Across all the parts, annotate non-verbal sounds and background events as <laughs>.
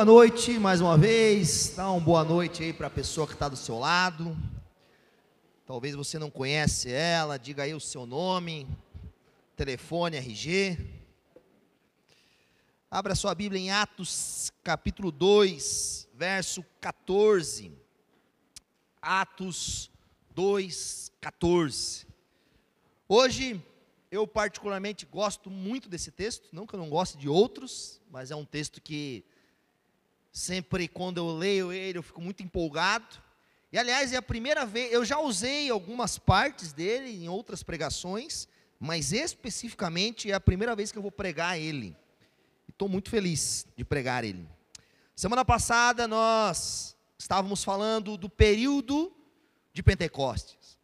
Boa noite mais uma vez. Dá uma boa noite aí para a pessoa que está do seu lado. Talvez você não conhece ela, diga aí o seu nome, telefone, RG. Abra sua Bíblia em Atos capítulo 2, verso 14. Atos 2, 14. Hoje eu particularmente gosto muito desse texto, não que eu não goste de outros, mas é um texto que sempre quando eu leio ele eu fico muito empolgado. E aliás, é a primeira vez, eu já usei algumas partes dele em outras pregações, mas especificamente é a primeira vez que eu vou pregar ele. Estou muito feliz de pregar ele. Semana passada nós estávamos falando do período de Pentecostes,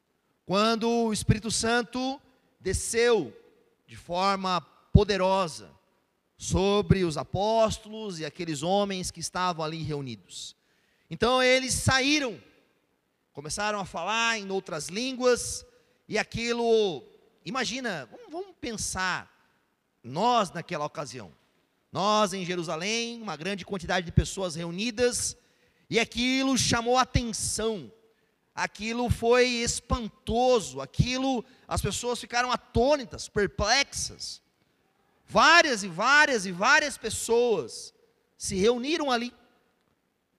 quando o Espírito Santo desceu de forma poderosa sobre os apóstolos e aqueles homens que estavam ali reunidos. Então eles saíram, começaram a falar em outras línguas, e aquilo, imagina, vamos, pensar, nós naquela ocasião, nós em Jerusalém, uma grande quantidade de pessoas reunidas, e aquilo chamou atenção, aquilo foi espantoso, aquilo, as pessoas ficaram atônitas, perplexas. Várias e várias e várias pessoas se reuniram ali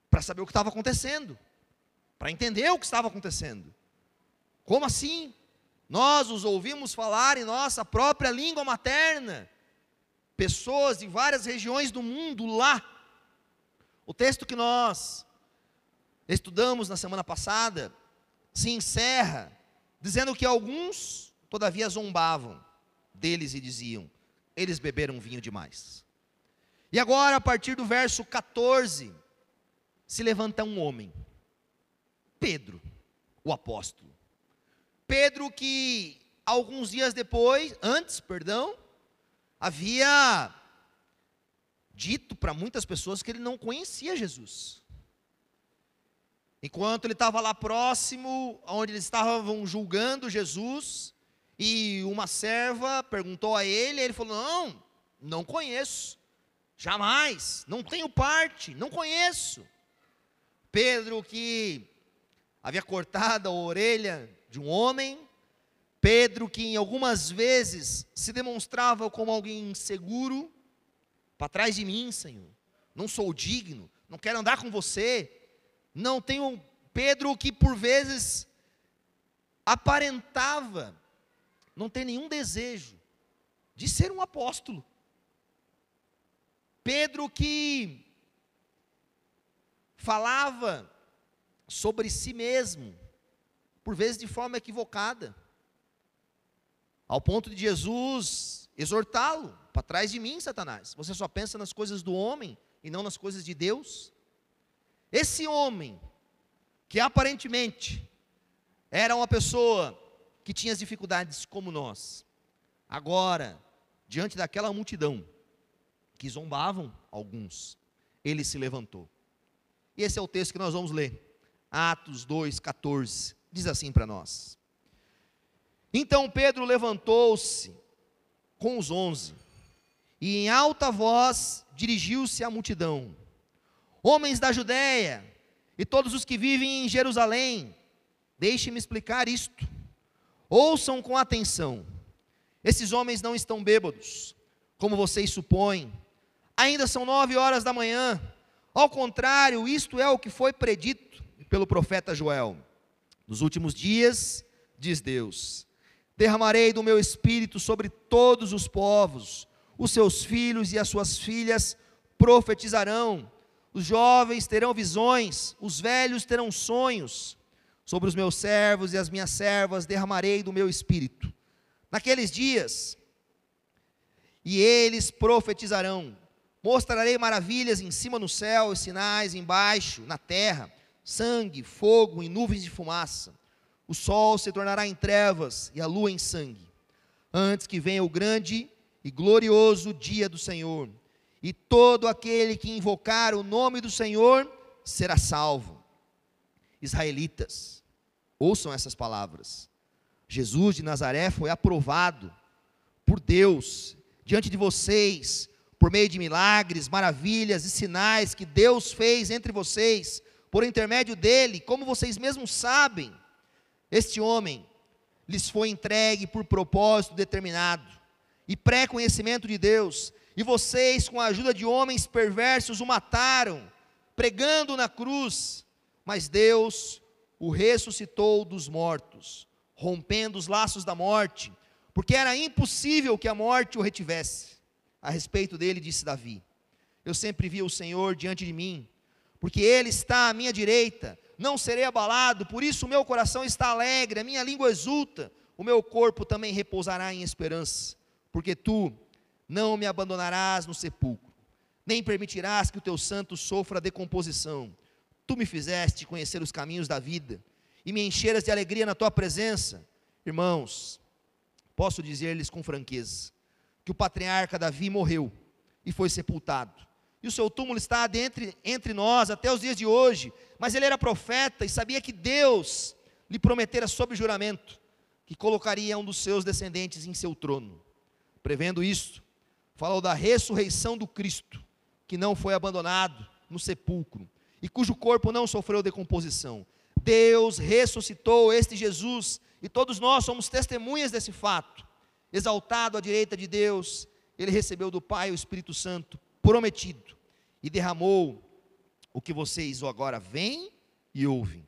para saber o que estava acontecendo, para entender o que estava acontecendo. Como assim? Nós os ouvimos falar em nossa própria língua materna. Pessoas de várias regiões do mundo lá. O texto que nós estudamos na semana passada se encerra dizendo que alguns, todavia, zombavam deles e diziam: eles beberam vinho demais. E agora, a partir do verso 14, se levanta um homem, Pedro, o apóstolo. Pedro que alguns dias depois, antes, perdão, havia dito para muitas pessoas que ele não conhecia Jesus. Enquanto ele estava lá próximo, onde eles estavam julgando Jesus, e uma serva perguntou a ele, ele falou: Não, não conheço, jamais, não tenho parte, não conheço. Pedro, que havia cortado a orelha de um homem, Pedro, que em algumas vezes se demonstrava como alguém inseguro, para trás de mim, Senhor, não sou digno, não quero andar com você, não tenho. Pedro, que por vezes aparentava não tem nenhum desejo de ser um apóstolo. Pedro que falava sobre si mesmo, por vezes de forma equivocada, ao ponto de Jesus exortá-lo: para trás de mim, Satanás, você só pensa nas coisas do homem e não nas coisas de Deus. Esse homem, que aparentemente era uma pessoa que tinha as dificuldades como nós. Agora, diante daquela multidão que zombavam alguns, ele se levantou. E esse é o texto que nós vamos ler. Atos 2:14. Diz assim para nós: Então Pedro levantou-se com os onze e em alta voz dirigiu-se à multidão: Homens da Judéia e todos os que vivem em Jerusalém, deixe-me explicar isto. Ouçam com atenção. Esses homens não estão bêbados, como vocês supõem. Ainda são nove horas da manhã. Ao contrário, isto é o que foi predito pelo profeta Joel. Nos últimos dias, diz Deus, derramarei do meu espírito sobre todos os povos. Os seus filhos e as suas filhas profetizarão. Os jovens terão visões, os velhos terão sonhos Sobre os meus servos e as minhas servas derramarei do meu espírito. Naqueles dias, e eles profetizarão. Mostrarei maravilhas em cima no céu e sinais embaixo, na terra, sangue, fogo e nuvens de fumaça. O sol se tornará em trevas e a lua em sangue, antes que venha o grande e glorioso dia do Senhor. E todo aquele que invocar o nome do Senhor será salvo. Israelitas, Ouçam essas palavras. Jesus de Nazaré foi aprovado por Deus diante de vocês por meio de milagres, maravilhas e sinais que Deus fez entre vocês, por intermédio dele, como vocês mesmos sabem, este homem lhes foi entregue por propósito determinado e pré-conhecimento de Deus, e vocês, com a ajuda de homens perversos, o mataram, pregando na cruz, mas Deus o ressuscitou dos mortos, rompendo os laços da morte, porque era impossível que a morte o retivesse. A respeito dele, disse Davi: Eu sempre vi o Senhor diante de mim, porque ele está à minha direita, não serei abalado, por isso o meu coração está alegre, a minha língua exulta, o meu corpo também repousará em esperança, porque tu não me abandonarás no sepulcro, nem permitirás que o teu santo sofra decomposição. Tu me fizeste conhecer os caminhos da vida e me encheras de alegria na tua presença. Irmãos, posso dizer-lhes com franqueza que o patriarca Davi morreu e foi sepultado. E o seu túmulo está entre, entre nós até os dias de hoje. Mas ele era profeta e sabia que Deus lhe prometera sob juramento que colocaria um dos seus descendentes em seu trono. Prevendo isso, falou da ressurreição do Cristo, que não foi abandonado no sepulcro, e cujo corpo não sofreu decomposição. Deus ressuscitou este Jesus, e todos nós somos testemunhas desse fato. Exaltado à direita de Deus, ele recebeu do Pai o Espírito Santo prometido e derramou o que vocês agora veem e ouvem.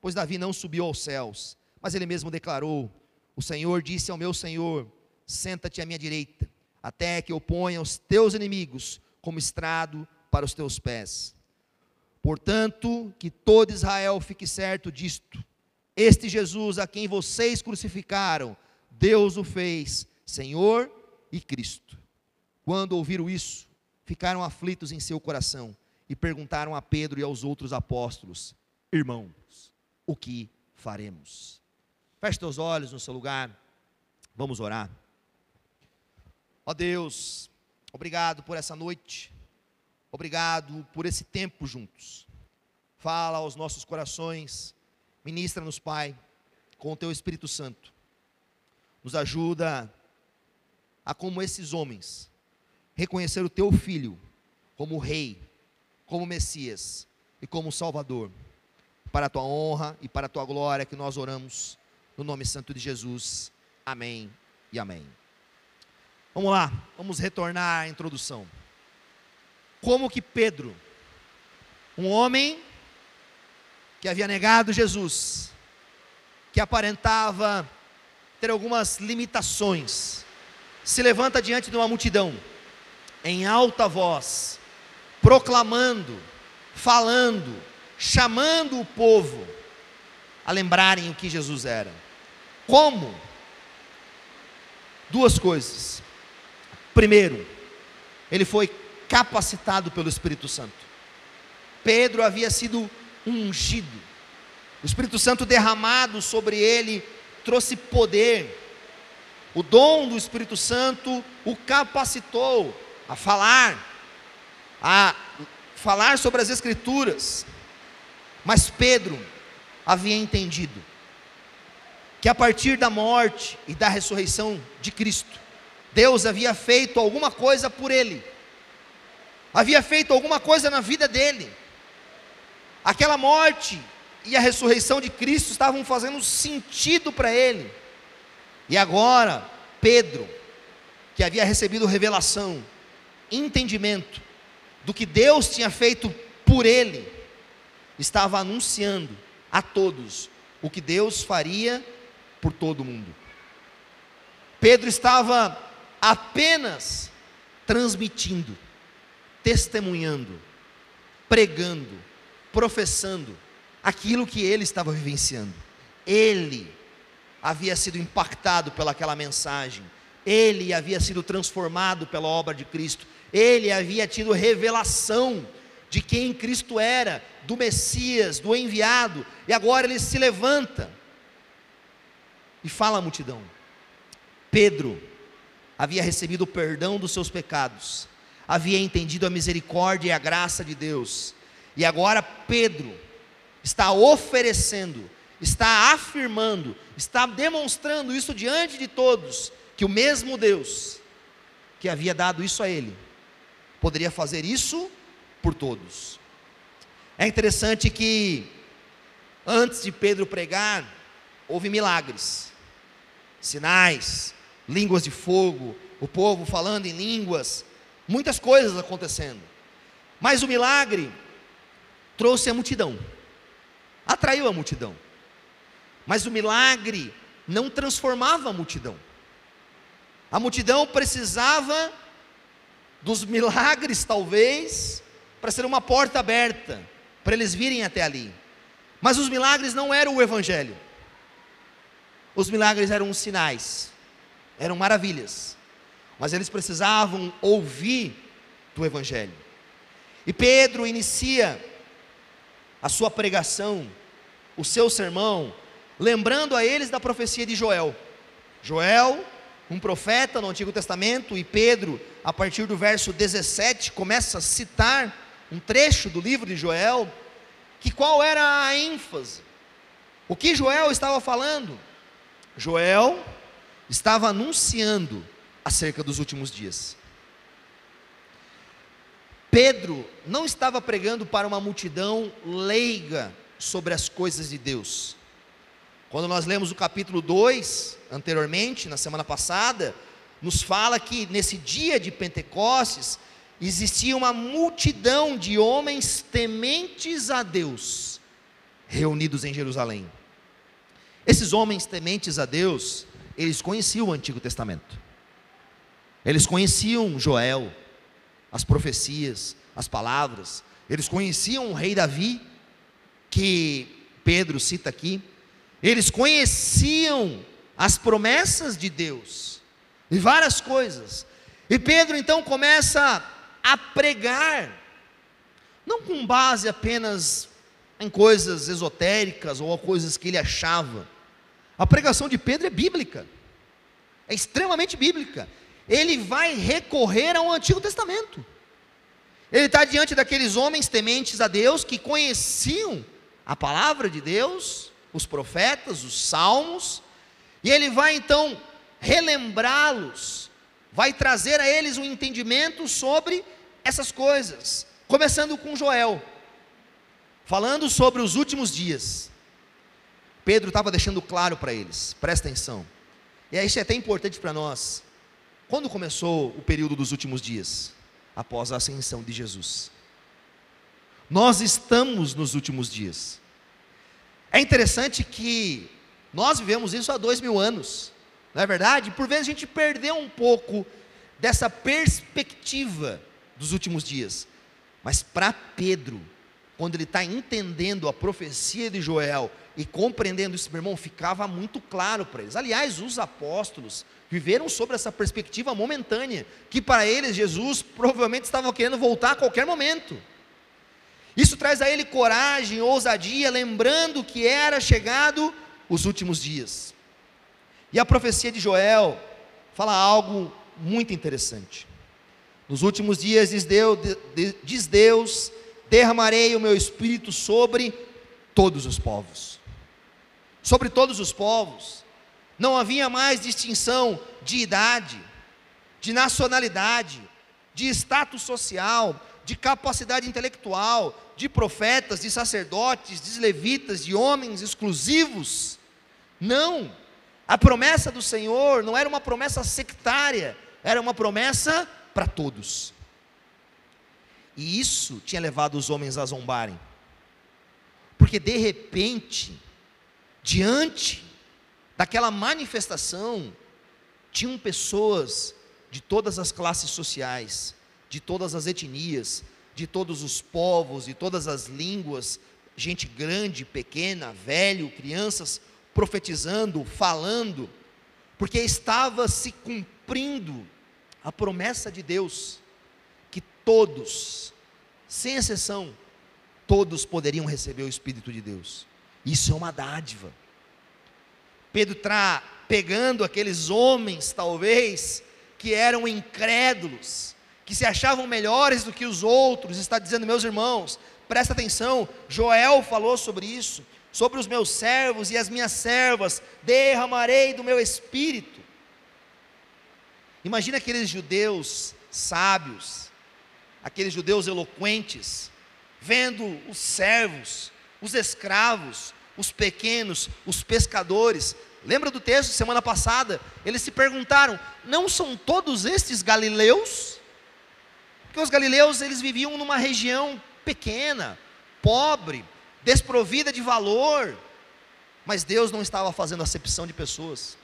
Pois Davi não subiu aos céus, mas ele mesmo declarou: O Senhor disse ao meu Senhor: Senta-te à minha direita, até que eu ponha os teus inimigos como estrado para os teus pés. Portanto, que todo Israel fique certo disto: este Jesus a quem vocês crucificaram, Deus o fez Senhor e Cristo. Quando ouviram isso, ficaram aflitos em seu coração e perguntaram a Pedro e aos outros apóstolos: Irmãos, o que faremos? Feche teus olhos no seu lugar, vamos orar. Ó Deus, obrigado por essa noite. Obrigado por esse tempo juntos. Fala aos nossos corações, ministra-nos, Pai, com o teu Espírito Santo. Nos ajuda a, como esses homens, reconhecer o teu filho como rei, como Messias e como Salvador. Para a tua honra e para a tua glória que nós oramos no nome santo de Jesus. Amém e amém. Vamos lá, vamos retornar à introdução como que Pedro, um homem que havia negado Jesus, que aparentava ter algumas limitações, se levanta diante de uma multidão, em alta voz, proclamando, falando, chamando o povo a lembrarem o que Jesus era. Como? Duas coisas. Primeiro, ele foi capacitado pelo Espírito Santo. Pedro havia sido ungido, o Espírito Santo derramado sobre ele trouxe poder. O dom do Espírito Santo o capacitou a falar, a falar sobre as Escrituras. Mas Pedro havia entendido que a partir da morte e da ressurreição de Cristo, Deus havia feito alguma coisa por ele havia feito alguma coisa na vida dele. Aquela morte e a ressurreição de Cristo estavam fazendo sentido para ele. E agora, Pedro, que havia recebido revelação, entendimento do que Deus tinha feito por ele, estava anunciando a todos o que Deus faria por todo mundo. Pedro estava apenas transmitindo testemunhando, pregando, professando aquilo que ele estava vivenciando. Ele havia sido impactado pelaquela mensagem, ele havia sido transformado pela obra de Cristo, ele havia tido revelação de quem Cristo era, do Messias, do enviado, e agora ele se levanta e fala à multidão. Pedro havia recebido o perdão dos seus pecados, havia entendido a misericórdia e a graça de Deus. E agora Pedro está oferecendo, está afirmando, está demonstrando isso diante de todos, que o mesmo Deus que havia dado isso a ele, poderia fazer isso por todos. É interessante que antes de Pedro pregar, houve milagres, sinais, línguas de fogo, o povo falando em línguas, muitas coisas acontecendo. Mas o milagre trouxe a multidão, atraiu a multidão. Mas o milagre não transformava a multidão. A multidão precisava dos milagres, talvez, para ser uma porta aberta, para eles virem até ali. Mas os milagres não eram o Evangelho. Os milagres eram os sinais, eram maravilhas. Mas eles precisavam ouvir do Evangelho. E Pedro inicia a sua pregação, o seu sermão, lembrando a eles da profecia de Joel. Joel, um profeta no Antigo Testamento, e Pedro, a partir do verso 17, começa a citar um trecho do livro de Joel, que qual era a ênfase? O que Joel estava falando? Joel estava anunciando acerca dos últimos dias. Pedro não estava pregando para uma multidão leiga sobre as coisas de Deus. Quando nós lemos o capítulo 2, anteriormente, na semana passada, nos fala que nesse dia de Pentecostes existia uma multidão de homens tementes a Deus reunidos em Jerusalém. Esses homens tementes a Deus, eles conheciam o Antigo Testamento. Eles conheciam Joel, as profecias, as palavras. Eles conheciam o rei Davi, que Pedro cita aqui. Eles conheciam as promessas de Deus e várias coisas. E Pedro então começa a pregar, não com base apenas em coisas esotéricas ou coisas que ele achava. A pregação de Pedro é bíblica, é extremamente bíblica. Ele vai recorrer ao Antigo Testamento. Ele está diante daqueles homens tementes a Deus que conheciam a palavra de Deus, os profetas, os salmos, e ele vai então relembrá-los, vai trazer a eles um entendimento sobre essas coisas, começando com Joel, falando sobre os últimos dias. Pedro estava deixando claro para eles, presta atenção, e isso é até importante para nós. Quando começou o período dos últimos dias? Após a ascensão de Jesus. Nós estamos nos últimos dias. É interessante que nós vivemos isso há dois mil anos, não é verdade? Por vezes a gente perdeu um pouco dessa perspectiva dos últimos dias. Mas para Pedro, quando ele está entendendo a profecia de Joel e compreendendo isso, meu irmão, ficava muito claro para eles. Aliás, os apóstolos viveram sobre essa perspectiva momentânea, que para eles Jesus provavelmente estava querendo voltar a qualquer momento. Isso traz a ele coragem, ousadia, lembrando que era chegado os últimos dias. E a profecia de Joel fala algo muito interessante. Nos últimos dias, diz Deus, diz Deus, derramarei o meu espírito sobre todos os povos. Sobre todos os povos. Não havia mais distinção de idade, de nacionalidade, de status social, de capacidade intelectual, de profetas, de sacerdotes, de levitas, de homens exclusivos. Não. A promessa do Senhor não era uma promessa sectária, era uma promessa para todos. E isso tinha levado os homens a zombarem. Porque de repente, diante daquela manifestação, tinham pessoas de todas as classes sociais, de todas as etnias, de todos os povos, de todas as línguas, gente grande, pequena, velho, crianças, profetizando, falando, porque estava se cumprindo a promessa de Deus, todos, sem exceção, todos poderiam receber o Espírito de Deus. Isso é uma dádiva. Pedro está pegando aqueles homens, talvez, que eram incrédulos, que se achavam melhores do que os outros, está dizendo, meus irmãos, presta atenção, Joel falou sobre isso, sobre os meus servos e as minhas servas, derramarei do meu espírito. Imagina aqueles judeus sábios, aqueles judeus eloquentes, vendo os servos, os escravos, os pequenos, os pescadores. Lembra do texto semana passada? Eles se perguntaram: não são todos estes galileus? Porque os galileus eles viviam numa região pequena, pobre, desprovida de valor. Mas Deus não estava fazendo acepção de pessoas.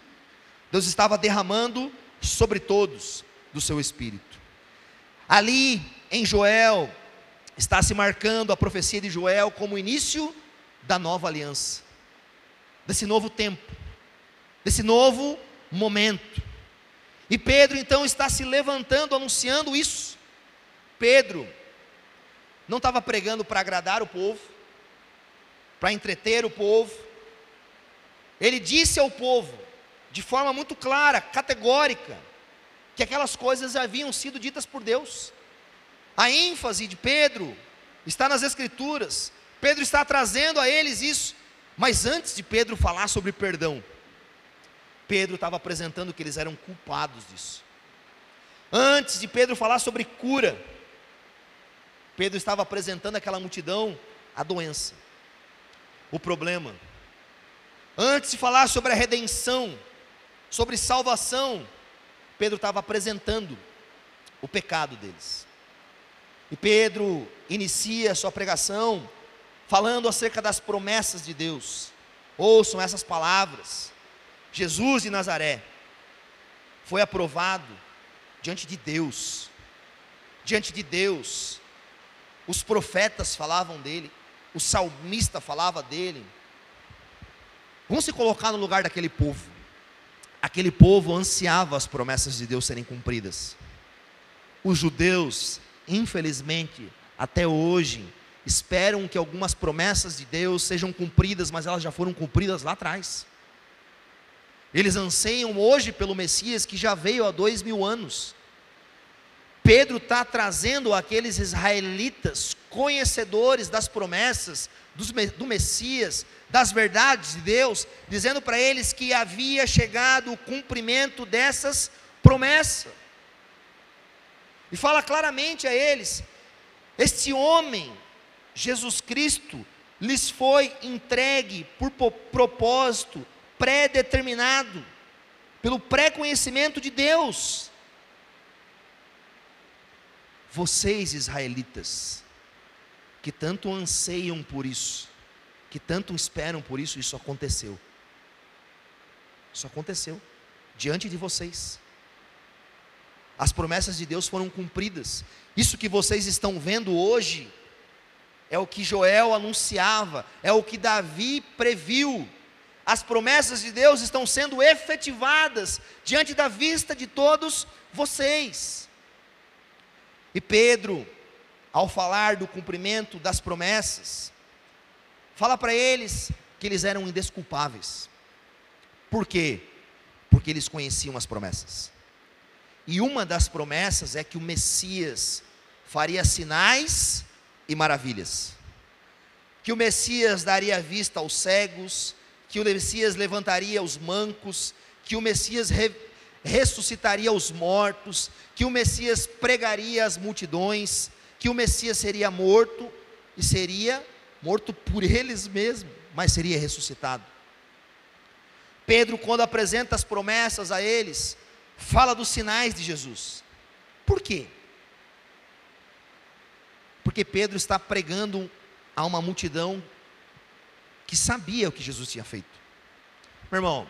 Deus estava derramando sobre todos do seu espírito. Ali em Joel está se marcando a profecia de Joel como o início da nova aliança, desse novo tempo, desse novo momento. E Pedro então está se levantando, anunciando isso. Pedro não estava pregando para agradar o povo, para entreter o povo. Ele disse ao povo, de forma muito clara, categórica, que aquelas coisas haviam sido ditas por Deus. A ênfase de Pedro está nas Escrituras. Pedro está trazendo a eles isso. Mas antes de Pedro falar sobre perdão, Pedro estava apresentando que eles eram culpados disso. Antes de Pedro falar sobre cura, Pedro estava apresentando àquela multidão a doença, o problema. Antes de falar sobre a redenção, sobre salvação, Pedro estava apresentando o pecado deles. E Pedro inicia sua pregação falando acerca das promessas de Deus. Ouçam essas palavras. Jesus de Nazaré foi aprovado diante de Deus. Diante de Deus. Os profetas falavam dele, o salmista falava dele. Vamos se colocar no lugar daquele povo. Aquele povo ansiava as promessas de Deus serem cumpridas. Os judeus, infelizmente, até hoje, esperam que algumas promessas de Deus sejam cumpridas, mas elas já foram cumpridas lá atrás. Eles anseiam hoje pelo Messias que já veio há dois mil anos. Pedro está trazendo aqueles israelitas conhecedores das promessas do Messias, das verdades de Deus, dizendo para eles que havia chegado o cumprimento dessas promessas. E fala claramente a eles: este homem Jesus Cristo lhes foi entregue por propósito pré-determinado, pelo pré-conhecimento de Deus. Vocês, israelitas, que tanto anseiam por isso, que tanto esperam por isso, isso aconteceu. Isso aconteceu diante de vocês. As promessas de Deus foram cumpridas. Isso que vocês estão vendo hoje é o que Joel anunciava, é o que Davi previu. As promessas de Deus estão sendo efetivadas diante da vista de todos vocês. E Pedro, ao falar do cumprimento das promessas, fala para eles que eles eram indesculpáveis. Por quê? Porque eles conheciam as promessas. E uma das promessas é que o Messias faria sinais e maravilhas. Que o Messias daria vista aos cegos, que o Messias levantaria os mancos, que o Messias re, ressuscitaria os mortos, que o Messias pregaria as multidões, que o Messias seria morto e seria morto por eles mesmos, mas seria ressuscitado. Pedro, quando apresenta as promessas a eles, fala dos sinais de Jesus. Por quê? Porque Pedro está pregando a uma multidão que sabia o que Jesus tinha feito. Meu irmão,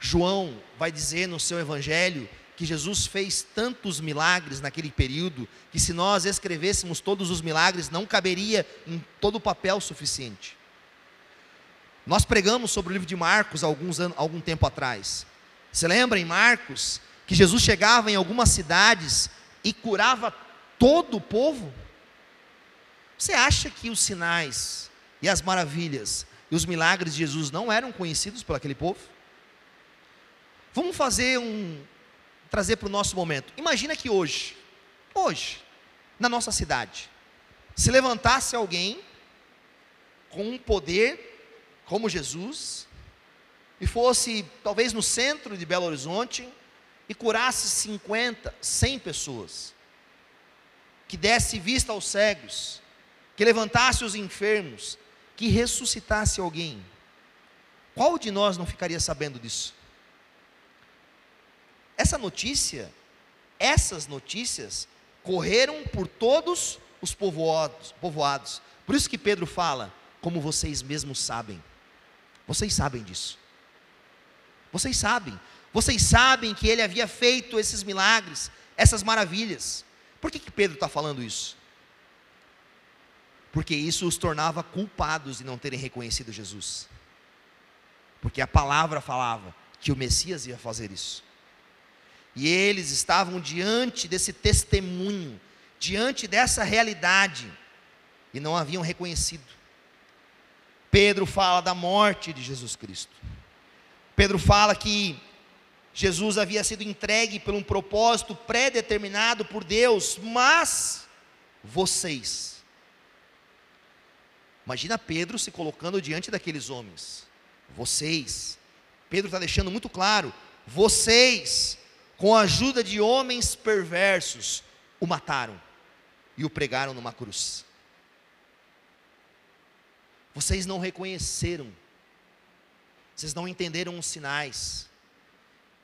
João vai dizer no seu evangelho que Jesus fez tantos milagres naquele período que se nós escrevêssemos todos os milagres não caberia em todo o papel suficiente. Nós pregamos sobre o livro de Marcos alguns anos, algum tempo atrás. Você lembra em Marcos que Jesus chegava em algumas cidades e curava todo o povo? Você acha que os sinais e as maravilhas e os milagres de Jesus não eram conhecidos por aquele povo? Vamos fazer um trazer para o nosso momento. Imagina que hoje, hoje, na nossa cidade, se levantasse alguém com um poder como Jesus e fosse talvez no centro de Belo Horizonte e curasse 50, 100 pessoas. que desse vista aos cegos, que levantasse os enfermos, que ressuscitasse alguém. Qual de nós não ficaria sabendo disso? Essa notícia, essas notícias, correram por todos os povoados, povoados. Por isso que Pedro fala, como vocês mesmos sabem. Vocês sabem disso. Vocês sabem. Vocês sabem que ele havia feito esses milagres, essas maravilhas. Por que, que Pedro está falando isso? Porque isso os tornava culpados de não terem reconhecido Jesus. Porque a palavra falava que o Messias ia fazer isso. E eles estavam diante desse testemunho, diante dessa realidade, e não haviam reconhecido. Pedro fala da morte de Jesus Cristo. Pedro fala que Jesus havia sido entregue por um propósito pré-determinado por Deus, mas vocês. Imagina Pedro se colocando diante daqueles homens. Vocês. Pedro está deixando muito claro: vocês, com a ajuda de homens perversos, o mataram e o pregaram numa cruz. Vocês não reconheceram, vocês não entenderam os sinais,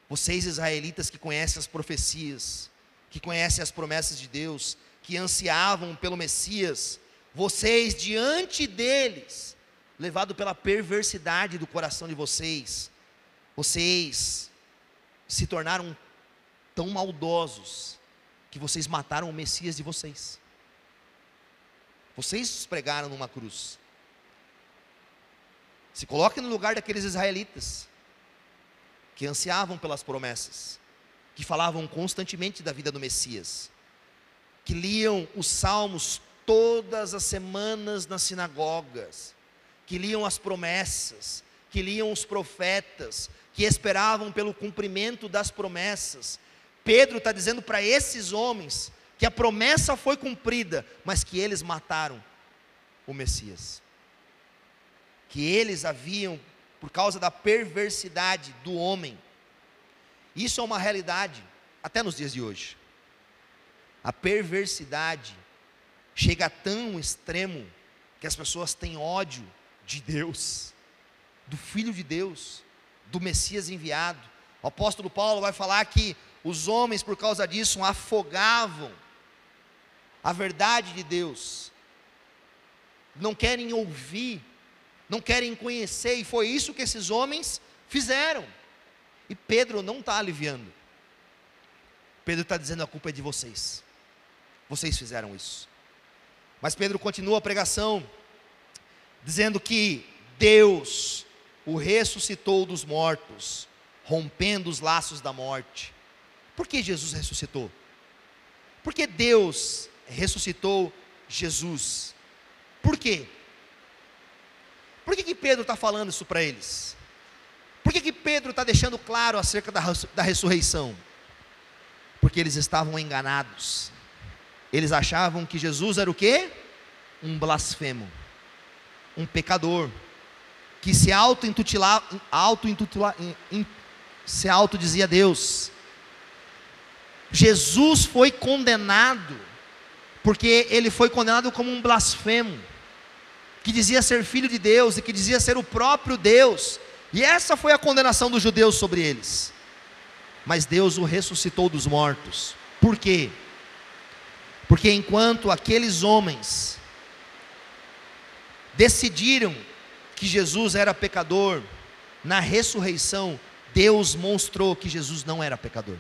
vocês, israelitas que conhecem as profecias, que conhecem as promessas de Deus, que ansiavam pelo Messias, vocês diante deles, levado pela perversidade do coração de vocês, vocês se tornaram tão maldosos que vocês mataram o Messias de vocês. Vocês pregaram numa cruz. Se coloque no lugar daqueles israelitas que ansiavam pelas promessas, que falavam constantemente da vida do Messias, que liam os salmos todas as semanas nas sinagogas, que liam as promessas, que liam os profetas, que esperavam pelo cumprimento das promessas. Pedro está dizendo para esses homens que a promessa foi cumprida, mas que eles mataram o Messias. Que eles haviam por causa da perversidade do homem. Isso é uma realidade até nos dias de hoje. A perversidade chega a tão extremo que as pessoas têm ódio de Deus, do Filho de Deus, do Messias enviado. O apóstolo Paulo vai falar que os homens, por causa disso, afogavam a verdade de Deus, não querem ouvir não querem conhecer, e foi isso que esses homens fizeram. E Pedro não está aliviando. Pedro está dizendo: a culpa é de vocês. Vocês fizeram isso. Mas Pedro continua a pregação, dizendo que Deus o ressuscitou dos mortos, rompendo os laços da morte. Por que Jesus ressuscitou? Porque Deus ressuscitou Jesus. Por quê? Por que, que Pedro está falando isso para eles? Por que, que Pedro está deixando claro acerca da, da ressurreição? Porque eles estavam enganados. Eles achavam que Jesus era o quê? Um blasfemo, um pecador, que se auto-intitulava, auto se auto-dizia Deus. Jesus foi condenado, porque ele foi condenado como um blasfemo que dizia ser filho de Deus e que dizia ser o próprio Deus. E essa foi a condenação dos judeus sobre eles. Mas Deus o ressuscitou dos mortos. Por quê? Porque enquanto aqueles homens decidiram que Jesus era pecador, na ressurreição, Deus mostrou que Jesus não era pecador.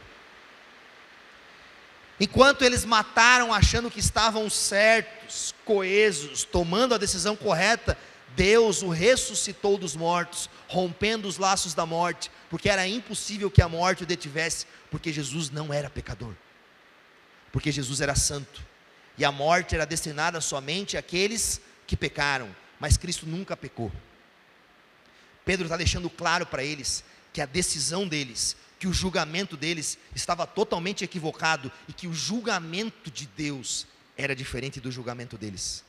Enquanto eles mataram achando que estavam certos, coesos, tomando a decisão correta, Deus o ressuscitou dos mortos, rompendo os laços da morte, porque era impossível que a morte o detivesse, porque Jesus não era pecador, porque Jesus era santo, e a morte era destinada somente àqueles que pecaram, mas Cristo nunca pecou. Pedro está deixando claro para eles que a decisão deles que o julgamento deles estava totalmente equivocado e que o julgamento de Deus era diferente do julgamento deles.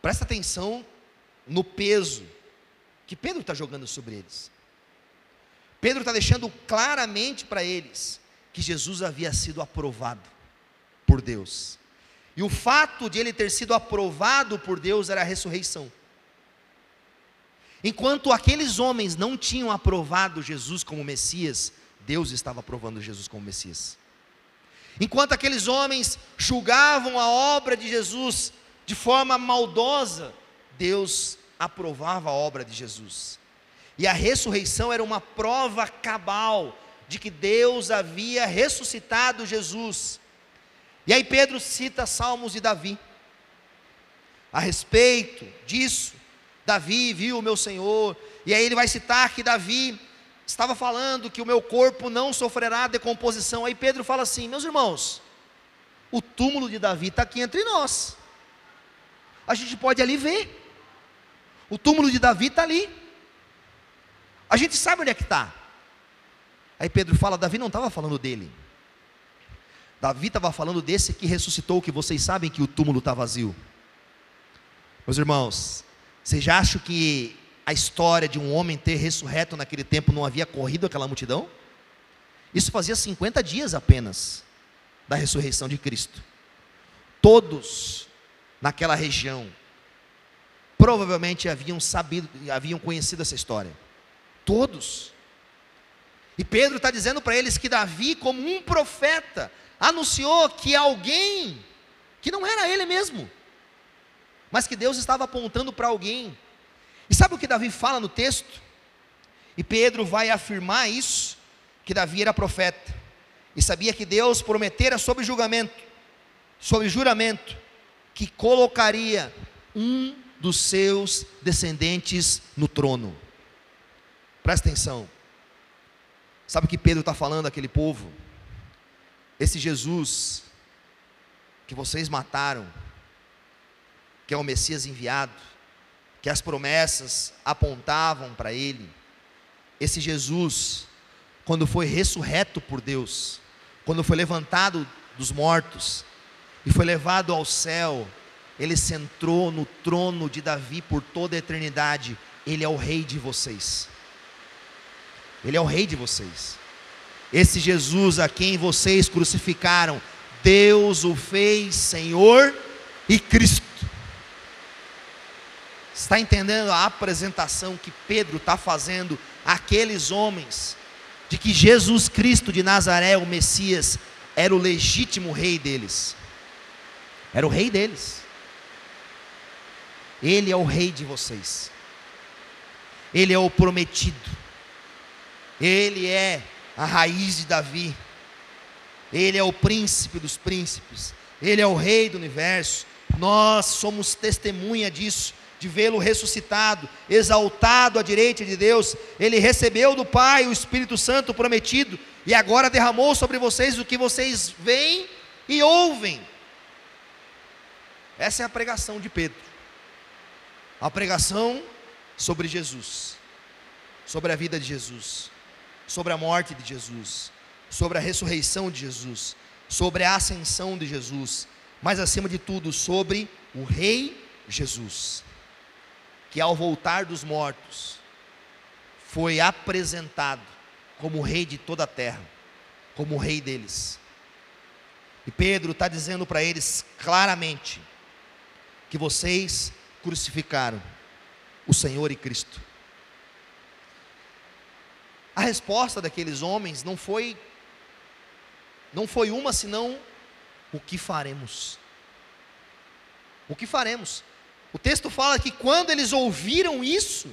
Presta atenção no peso que Pedro está jogando sobre eles. Pedro está deixando claramente para eles que Jesus havia sido aprovado. por Deus. E o fato de ele ter sido aprovado por Deus era a ressurreição. Enquanto aqueles homens não tinham aprovado Jesus como Messias, Deus estava aprovando Jesus como Messias. Enquanto aqueles homens julgavam a obra de Jesus de forma maldosa, Deus aprovava a obra de Jesus. E a ressurreição era uma prova cabal de que Deus havia ressuscitado Jesus. E aí Pedro cita Salmos de Davi. A respeito disso, Davi viu o meu Senhor, e aí ele vai citar que Davi estava falando que o meu corpo não sofrerá decomposição. Aí Pedro fala assim: meus irmãos, o túmulo de Davi está aqui entre nós. A gente pode ali ver. O túmulo de Davi está ali. A gente sabe onde é que está. Aí Pedro fala: Davi não estava falando dele. Davi estava falando desse que ressuscitou, que vocês sabem que o túmulo está vazio. Meus irmãos, vocês já acham que a história de um homem ter ressurreto naquele tempo não havia corrido aquela multidão? Isso fazia 50 dias apenas da ressurreição de Cristo. Todos naquela região provavelmente haviam sabido, haviam conhecido essa história. Todos. E Pedro está dizendo para eles que Davi, como um profeta, anunciou que alguém, que não era ele mesmo, mas que Deus estava apontando para alguém e sabe o que Davi fala no texto? E Pedro vai afirmar isso, que Davi era profeta, e sabia que Deus prometera sob julgamento, sob juramento, que colocaria um dos seus descendentes no trono. Presta atenção. Sabe o que Pedro está falando àquele povo? Esse Jesus que vocês mataram, que é o Messias enviado, que as promessas apontavam para ele. Esse Jesus, quando foi ressurreto por Deus, quando foi levantado dos mortos e foi levado ao céu, ele sentou no trono de Davi por toda a eternidade. Ele é o rei de vocês. Ele é o rei de vocês. Esse Jesus a quem vocês crucificaram, Deus o fez Senhor e Cristo. Está entendendo a apresentação que Pedro está fazendo àqueles homens, de que Jesus Cristo de Nazaré, o Messias, era o legítimo rei deles, era o rei deles, ele é o rei de vocês, ele é o prometido, ele é a raiz de Davi, ele é o príncipe dos príncipes, ele é o rei do universo, nós somos testemunha disso de vê-lo ressuscitado, exaltado à direita de Deus. Ele recebeu do Pai o Espírito Santo prometido e agora derramou sobre vocês o que vocês veem e ouvem. Essa é a pregação de Pedro. A pregação sobre Jesus, sobre a vida de Jesus, sobre a morte de Jesus, sobre a ressurreição de Jesus, sobre a ascensão de Jesus, mas acima de tudo sobre o Rei Jesus que ao voltar dos mortos, foi apresentado como rei de toda a terra, como rei deles. E Pedro está dizendo para eles claramente que vocês crucificaram o Senhor e Cristo. A resposta daqueles homens não foi não foi uma senão o que faremos? O que faremos? O texto fala que quando eles ouviram isso,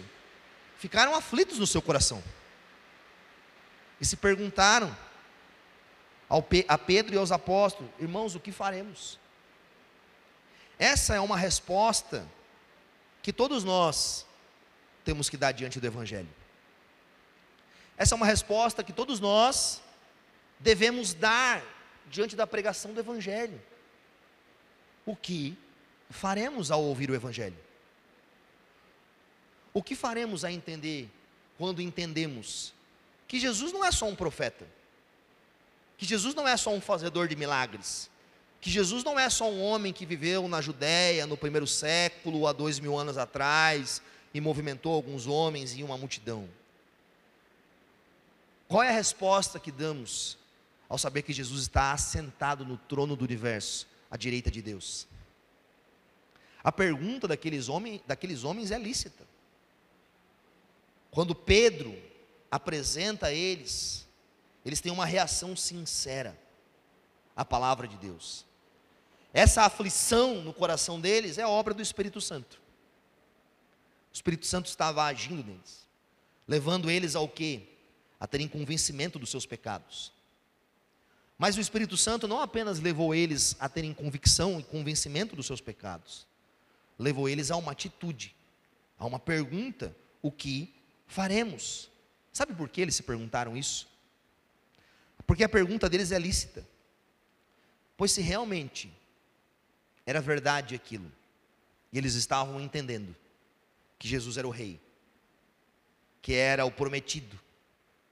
ficaram aflitos no seu coração. E se perguntaram a Pedro e aos apóstolos: Irmãos, o que faremos? Essa é uma resposta que todos nós temos que dar diante do Evangelho. Essa é uma resposta que todos nós devemos dar diante da pregação do Evangelho. O que faremos ao ouvir o Evangelho? O que faremos a entender quando entendemos que Jesus não é só um profeta, que Jesus não é só um fazedor de milagres, que Jesus não é só um homem que viveu na Judéia no primeiro século, há dois mil anos atrás, e movimentou alguns homens e uma multidão. Qual é a resposta que damos ao saber que Jesus está assentado no trono do universo, à direita de Deus. A pergunta daqueles homens, daqueles homens é lícita. Quando Pedro apresenta a eles, eles têm uma reação sincera à palavra de Deus. Essa aflição no coração deles é obra do Espírito Santo. O Espírito Santo estava agindo neles, levando eles ao quê? A terem convencimento dos seus pecados. Mas o Espírito Santo não apenas levou eles a terem convicção e convencimento dos seus pecados, levou eles a uma atitude, a uma pergunta: o que faremos? Sabe por que eles se perguntaram isso? Porque a pergunta deles é lícita. Pois se realmente era verdade aquilo, e eles estavam entendendo que Jesus era o rei, que era o prometido,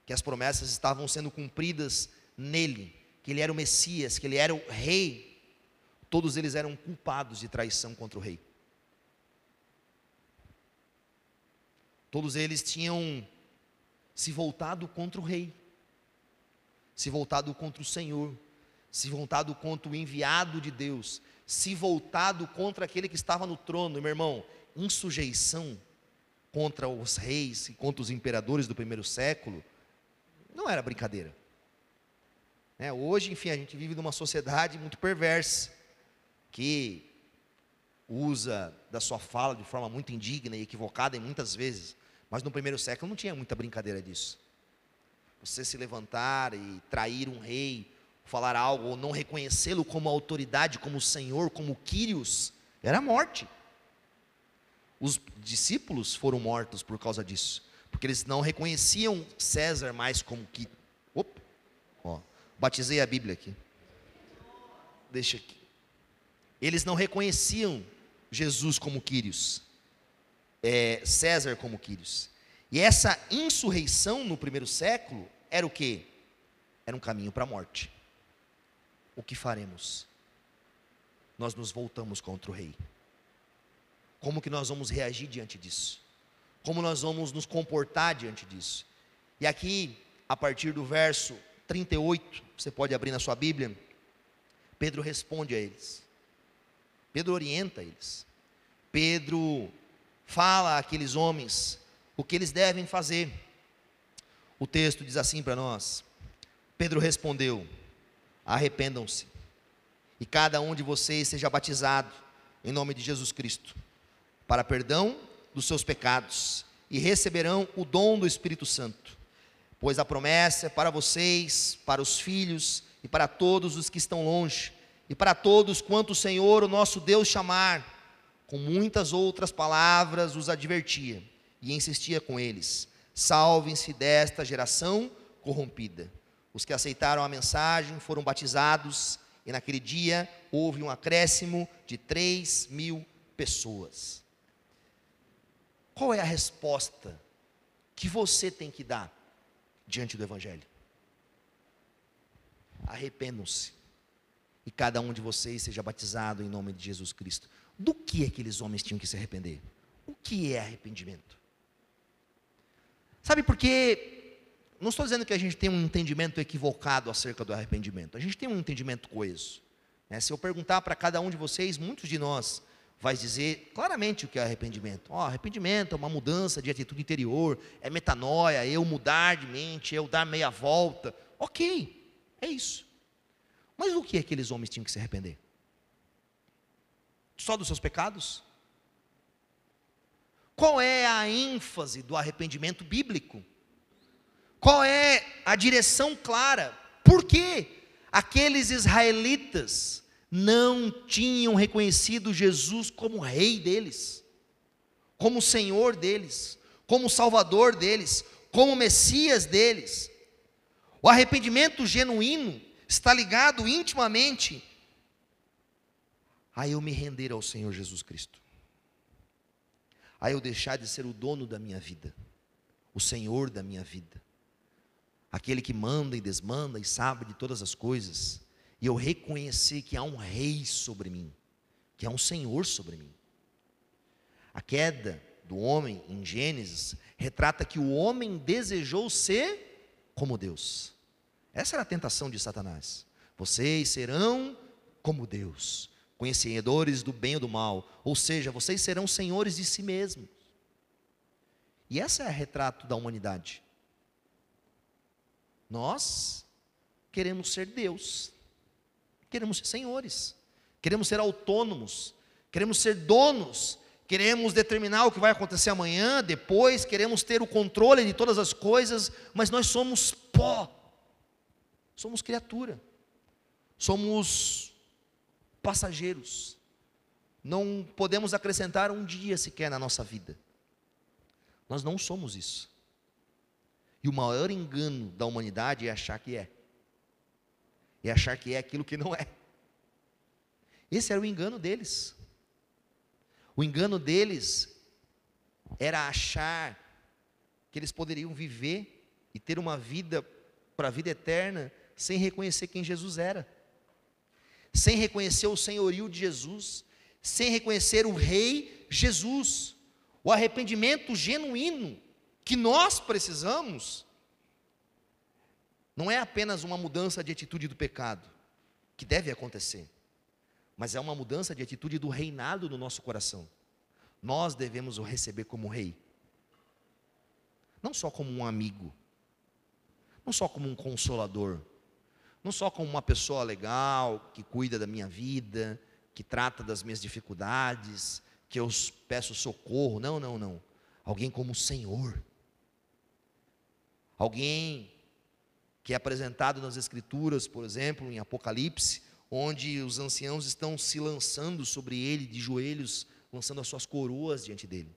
que as promessas estavam sendo cumpridas nele, que ele era o Messias, que ele era o rei, todos eles eram culpados de traição contra o rei. Todos eles tinham se voltado contra o rei, se voltado contra o Senhor, se voltado contra o enviado de Deus, se voltado contra aquele que estava no trono, meu irmão, em sujeição contra os reis e contra os imperadores do primeiro século, não era brincadeira. É, hoje, enfim, a gente vive numa sociedade muito perversa, que usa da sua fala de forma muito indigna e equivocada em muitas vezes, mas no primeiro século não tinha muita brincadeira disso. Você se levantar e trair um rei, falar algo ou não reconhecê-lo como autoridade, como Senhor, como Quírios, era morte. Os discípulos foram mortos por causa disso, porque eles não reconheciam César mais como que. Opa, ó, batizei a Bíblia aqui. Deixa aqui. Eles não reconheciam Jesus como Quírios, é, César como Quírios. E essa insurreição no primeiro século era o que? Era um caminho para a morte o que faremos? Nós nos voltamos contra o rei. Como que nós vamos reagir diante disso? Como nós vamos nos comportar diante disso? E aqui, a partir do verso 38, você pode abrir na sua Bíblia, Pedro responde a eles. Pedro orienta eles. Pedro fala àqueles homens o que eles devem fazer. O texto diz assim para nós: Pedro respondeu: arrependam-se. E cada um de vocês seja batizado em nome de Jesus Cristo, para perdão dos seus pecados, e receberão o dom do Espírito Santo. Pois a promessa é para vocês, para os filhos e para todos os que estão longe, e para todos quanto o Senhor, o nosso Deus, chamar. Com muitas outras palavras os advertia e insistia com eles: salvem-se desta geração corrompida. Os que aceitaram a mensagem foram batizados, e naquele dia houve um acréscimo de 3 mil pessoas. Qual é a resposta que você tem que dar diante do Evangelho? Arrependam-se, e cada um de vocês seja batizado em nome de Jesus Cristo. Do que aqueles homens tinham que se arrepender? O que é arrependimento? Sabe por que não estou dizendo que a gente tem um entendimento equivocado acerca do arrependimento. A gente tem um entendimento coeso. Né? Se eu perguntar para cada um de vocês, muitos de nós vai dizer claramente o que é arrependimento. Oh, arrependimento é uma mudança de atitude interior, é metanoia, é eu mudar de mente, é eu dar meia volta. Ok, é isso. Mas o que aqueles homens tinham que se arrepender? Só dos seus pecados? Qual é a ênfase do arrependimento bíblico? Qual é a direção clara? Por que aqueles israelitas não tinham reconhecido Jesus como rei deles, como Senhor deles, como Salvador deles, como Messias deles? O arrependimento genuíno está ligado intimamente a eu me render ao Senhor Jesus Cristo, a eu deixar de ser o dono da minha vida, o Senhor da minha vida aquele que manda e desmanda e sabe de todas as coisas, e eu reconhecer que há um rei sobre mim, que há um Senhor sobre mim. A queda do homem em Gênesis retrata que o homem desejou ser como Deus. Essa era a tentação de Satanás. Vocês serão como Deus, conhecedores do bem e do mal, ou seja, vocês serão senhores de si mesmos. E esse é o retrato da humanidade. Nós queremos ser Deus, queremos ser senhores, queremos ser autônomos, queremos ser donos, queremos determinar o que vai acontecer amanhã, depois, queremos ter o controle de todas as coisas, mas nós somos pó, somos criatura, somos passageiros, não podemos acrescentar um dia sequer na nossa vida. Nós não somos isso. E o maior engano da humanidade é achar que é. É achar que é aquilo que não é. Esse era o engano deles. O engano deles era achar que eles poderiam viver e ter uma vida para a vida eterna sem reconhecer quem Jesus era, sem reconhecer o senhorio de Jesus, sem reconhecer o Rei Jesus. O arrependimento genuíno que nós precisamos não é apenas uma mudança de atitude do pecado, que deve acontecer, mas é uma mudança de atitude do reinado no nosso coração. Nós devemos o receber como rei, não só como um amigo, não só como um consolador, não só como uma pessoa legal que cuida da minha vida, que trata das minhas dificuldades, que eu peço socorro. Não, não, não. Alguém como o Senhor. Alguém que é apresentado nas Escrituras, por exemplo, em Apocalipse, onde os anciãos estão se lançando sobre ele de joelhos, lançando as suas coroas diante dele.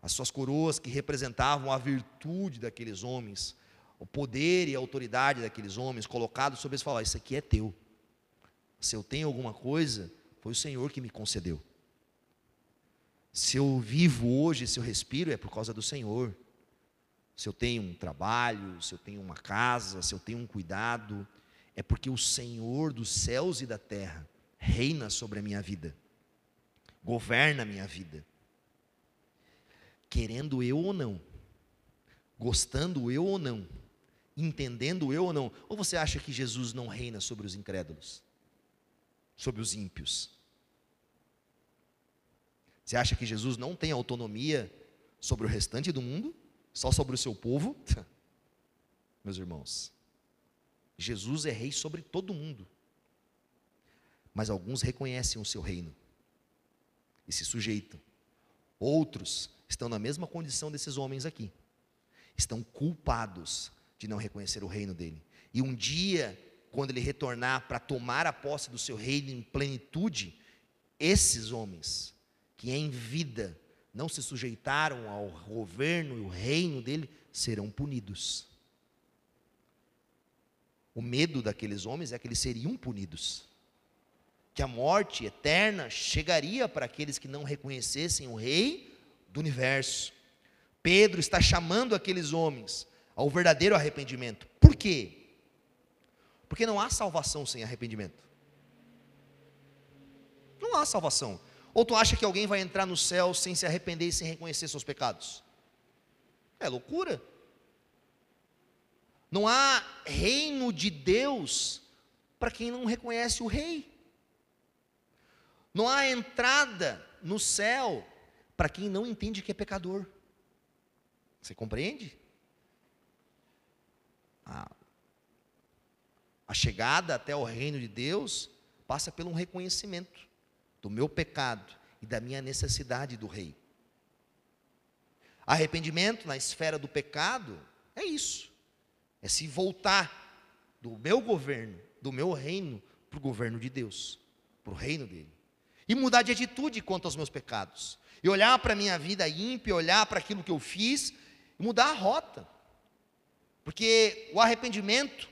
As suas coroas que representavam a virtude daqueles homens, o poder e a autoridade daqueles homens colocados sobre eles, falar: Isso aqui é teu. Se eu tenho alguma coisa, foi o Senhor que me concedeu. Se eu vivo hoje, se eu respiro, é por causa do Senhor. Se eu tenho um trabalho, se eu tenho uma casa, se eu tenho um cuidado, é porque o Senhor dos céus e da terra reina sobre a minha vida, governa a minha vida. Querendo eu ou não, gostando eu ou não, entendendo eu ou não, ou você acha que Jesus não reina sobre os incrédulos? sobre os ímpios? Você acha que Jesus não tem autonomia sobre o restante do mundo? Só sobre o seu povo? <laughs> Meus irmãos, Jesus é rei sobre todo mundo. Mas alguns reconhecem o seu reino e se sujeitam. Outros estão na mesma condição desses homens aqui. Estão culpados de não reconhecer o reino dele. E um dia quando ele retornar para tomar a posse do seu reino em plenitude, esses homens que em vida não se sujeitaram ao governo e o reino dele serão punidos. O medo daqueles homens é que eles seriam punidos. Que a morte eterna chegaria para aqueles que não reconhecessem o rei do universo. Pedro está chamando aqueles homens ao verdadeiro arrependimento. Por quê? Porque não há salvação sem arrependimento. Não há salvação. Ou tu acha que alguém vai entrar no céu sem se arrepender e sem reconhecer seus pecados? É loucura. Não há reino de Deus para quem não reconhece o rei. Não há entrada no céu para quem não entende que é pecador. Você compreende? Ah, a chegada até o reino de Deus passa pelo um reconhecimento do meu pecado e da minha necessidade do rei. Arrependimento na esfera do pecado é isso. É se voltar do meu governo, do meu reino, para o governo de Deus, para o reino dele. E mudar de atitude quanto aos meus pecados. E olhar para a minha vida ímpia, olhar para aquilo que eu fiz, mudar a rota. Porque o arrependimento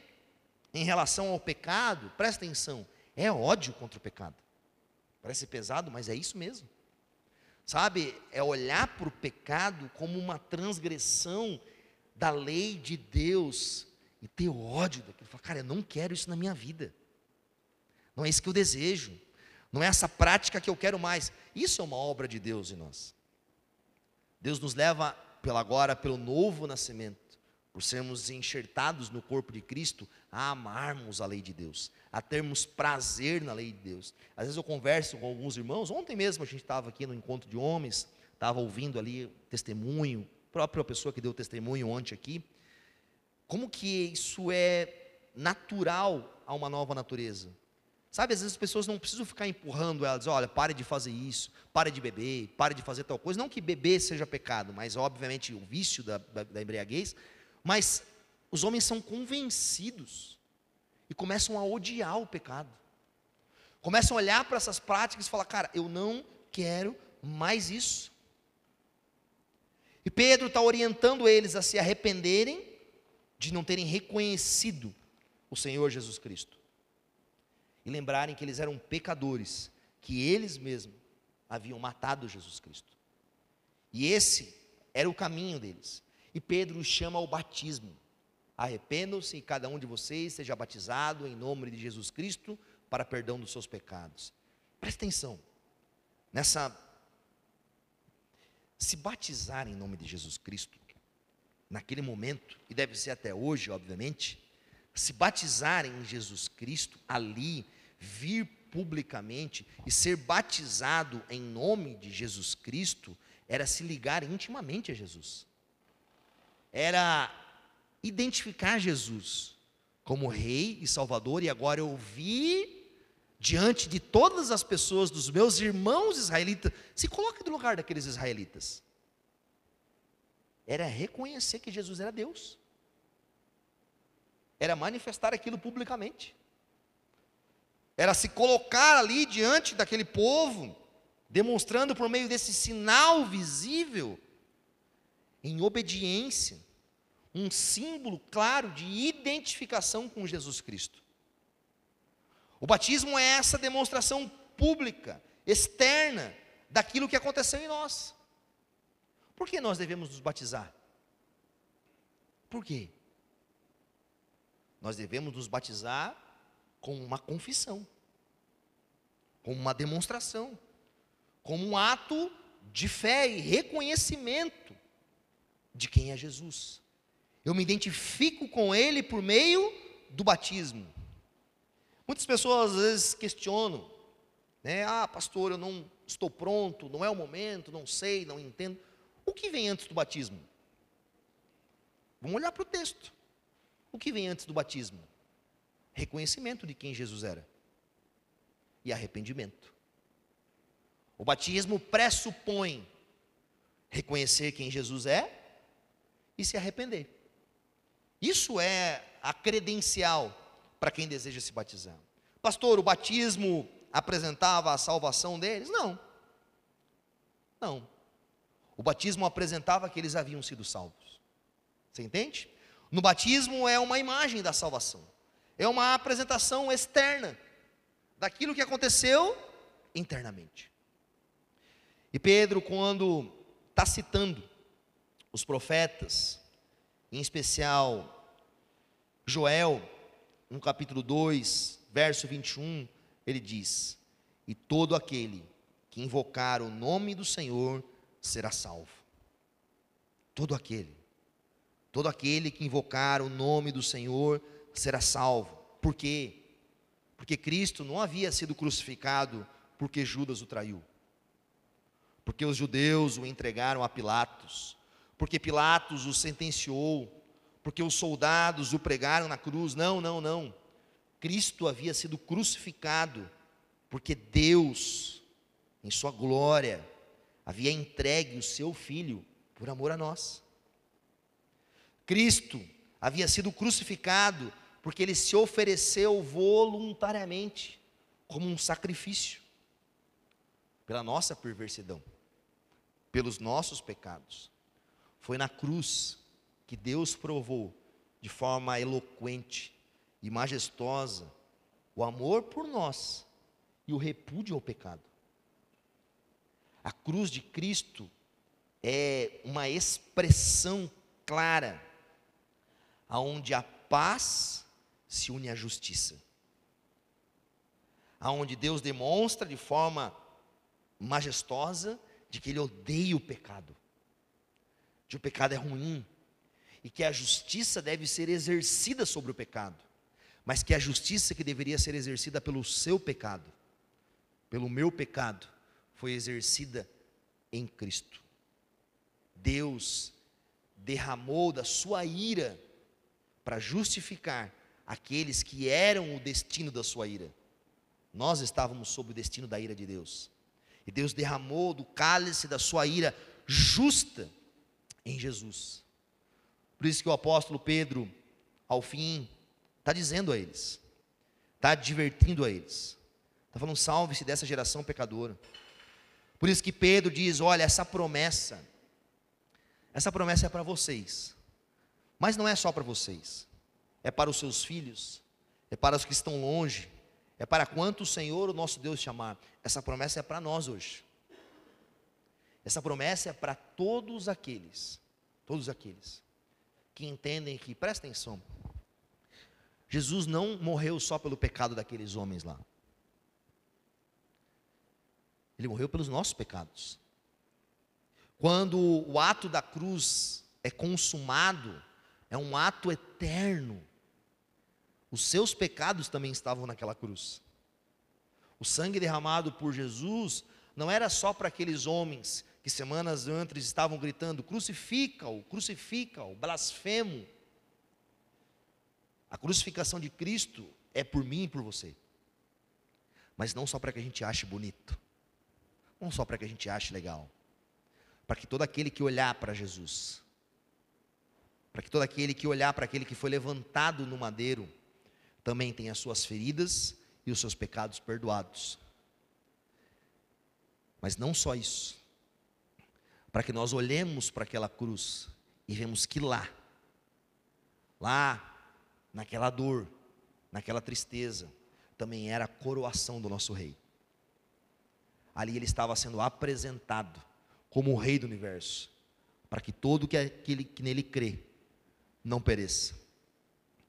em relação ao pecado, presta atenção, é ódio contra o pecado. Parece pesado, mas é isso mesmo. Sabe, é olhar para o pecado como uma transgressão da lei de Deus e ter ódio daquilo. Falar, cara, eu não quero isso na minha vida. Não é isso que eu desejo. Não é essa prática que eu quero mais. Isso é uma obra de Deus em nós. Deus nos leva pelo agora, pelo novo nascimento, por sermos enxertados no corpo de Cristo, a amarmos a lei de Deus, a termos prazer na lei de Deus. Às vezes eu converso com alguns irmãos, ontem mesmo a gente estava aqui no encontro de homens, estava ouvindo ali testemunho, própria pessoa que deu testemunho ontem aqui, como que isso é natural a uma nova natureza. Sabe, às vezes as pessoas não precisam ficar empurrando elas, olha, pare de fazer isso, pare de beber, pare de fazer tal coisa. Não que beber seja pecado, mas obviamente o vício da, da, da embriaguez. Mas os homens são convencidos e começam a odiar o pecado. Começam a olhar para essas práticas e falar, cara, eu não quero mais isso. E Pedro está orientando eles a se arrependerem de não terem reconhecido o Senhor Jesus Cristo e lembrarem que eles eram pecadores, que eles mesmos haviam matado Jesus Cristo. E esse era o caminho deles. E Pedro chama ao batismo. Arrependam-se e cada um de vocês seja batizado em nome de Jesus Cristo para perdão dos seus pecados. Presta atenção. Nessa se batizar em nome de Jesus Cristo, naquele momento, e deve ser até hoje, obviamente, se batizar em Jesus Cristo ali vir publicamente e ser batizado em nome de Jesus Cristo era se ligar intimamente a Jesus. Era identificar Jesus como rei e salvador e agora eu vi diante de todas as pessoas dos meus irmãos israelitas, se coloque no lugar daqueles israelitas. Era reconhecer que Jesus era Deus. Era manifestar aquilo publicamente era se colocar ali diante daquele povo, demonstrando por meio desse sinal visível, em obediência, um símbolo claro de identificação com Jesus Cristo. O batismo é essa demonstração pública, externa, daquilo que aconteceu em nós. Por que nós devemos nos batizar? Por quê? Nós devemos nos batizar com uma confissão, com uma demonstração, como um ato de fé e reconhecimento de quem é Jesus. Eu me identifico com Ele por meio do batismo. Muitas pessoas às vezes questionam, né? Ah, pastor, eu não estou pronto, não é o momento, não sei, não entendo. O que vem antes do batismo? Vamos olhar para o texto. O que vem antes do batismo? reconhecimento de quem Jesus era e arrependimento. O batismo pressupõe reconhecer quem Jesus é e se arrepender. Isso é a credencial para quem deseja se batizar. Pastor, o batismo apresentava a salvação deles? Não. Não. O batismo apresentava que eles haviam sido salvos. Você entende? No batismo é uma imagem da salvação é uma apresentação externa daquilo que aconteceu internamente. E Pedro, quando está citando os profetas, em especial Joel, no capítulo 2, verso 21, ele diz: E todo aquele que invocar o nome do Senhor será salvo. Todo aquele, todo aquele que invocar o nome do Senhor será salvo. Por quê? Porque Cristo não havia sido crucificado porque Judas o traiu. Porque os judeus o entregaram a Pilatos. Porque Pilatos o sentenciou. Porque os soldados o pregaram na cruz. Não, não, não. Cristo havia sido crucificado porque Deus, em Sua glória, havia entregue o seu filho por amor a nós. Cristo havia sido crucificado porque ele se ofereceu voluntariamente, como um sacrifício, pela nossa perversidão, pelos nossos pecados. Foi na cruz que Deus provou de forma eloquente e majestosa o amor por nós e o repúdio ao pecado. A cruz de Cristo é uma expressão clara aonde a paz se une à justiça. Aonde Deus demonstra de forma majestosa de que ele odeia o pecado. De o pecado é ruim. e que a justiça deve ser exercida sobre o pecado, mas que a justiça que deveria ser exercida pelo seu pecado, pelo meu pecado, foi exercida em Cristo. Deus derramou da sua ira para justificar aqueles que eram o destino da sua ira. Nós estávamos sob o destino da ira de Deus. E Deus derramou do cálice da sua ira justa em Jesus. Por isso que o apóstolo Pedro, ao fim, está dizendo a eles, está advertindo a eles, está falando: salve-se dessa geração pecadora. Por isso que Pedro diz: olha, essa promessa, essa promessa é para vocês, mas não é só para vocês, é para os seus filhos, é para os que estão longe, é para quanto o Senhor, o nosso Deus, chamar. Essa promessa é para nós hoje. Essa promessa é para todos aqueles, todos aqueles que entendem que, presta atenção, Jesus não morreu só pelo pecado daqueles homens lá. Ele morreu pelos nossos pecados. Quando o ato da cruz é consumado, é um ato eterno. Os seus pecados também estavam naquela cruz. O sangue derramado por Jesus não era só para aqueles homens que semanas antes estavam gritando: crucifica-o, crucifica-o, blasfemo. A crucificação de Cristo é por mim e por você, mas não só para que a gente ache bonito, não só para que a gente ache legal, para que todo aquele que olhar para Jesus, para que todo aquele que olhar para aquele que foi levantado no madeiro, também tenha as suas feridas e os seus pecados perdoados. Mas não só isso, para que nós olhemos para aquela cruz e vemos que lá, lá, naquela dor, naquela tristeza, também era a coroação do nosso rei. Ali ele estava sendo apresentado como o rei do universo, para que todo aquele que nele crê não pereça,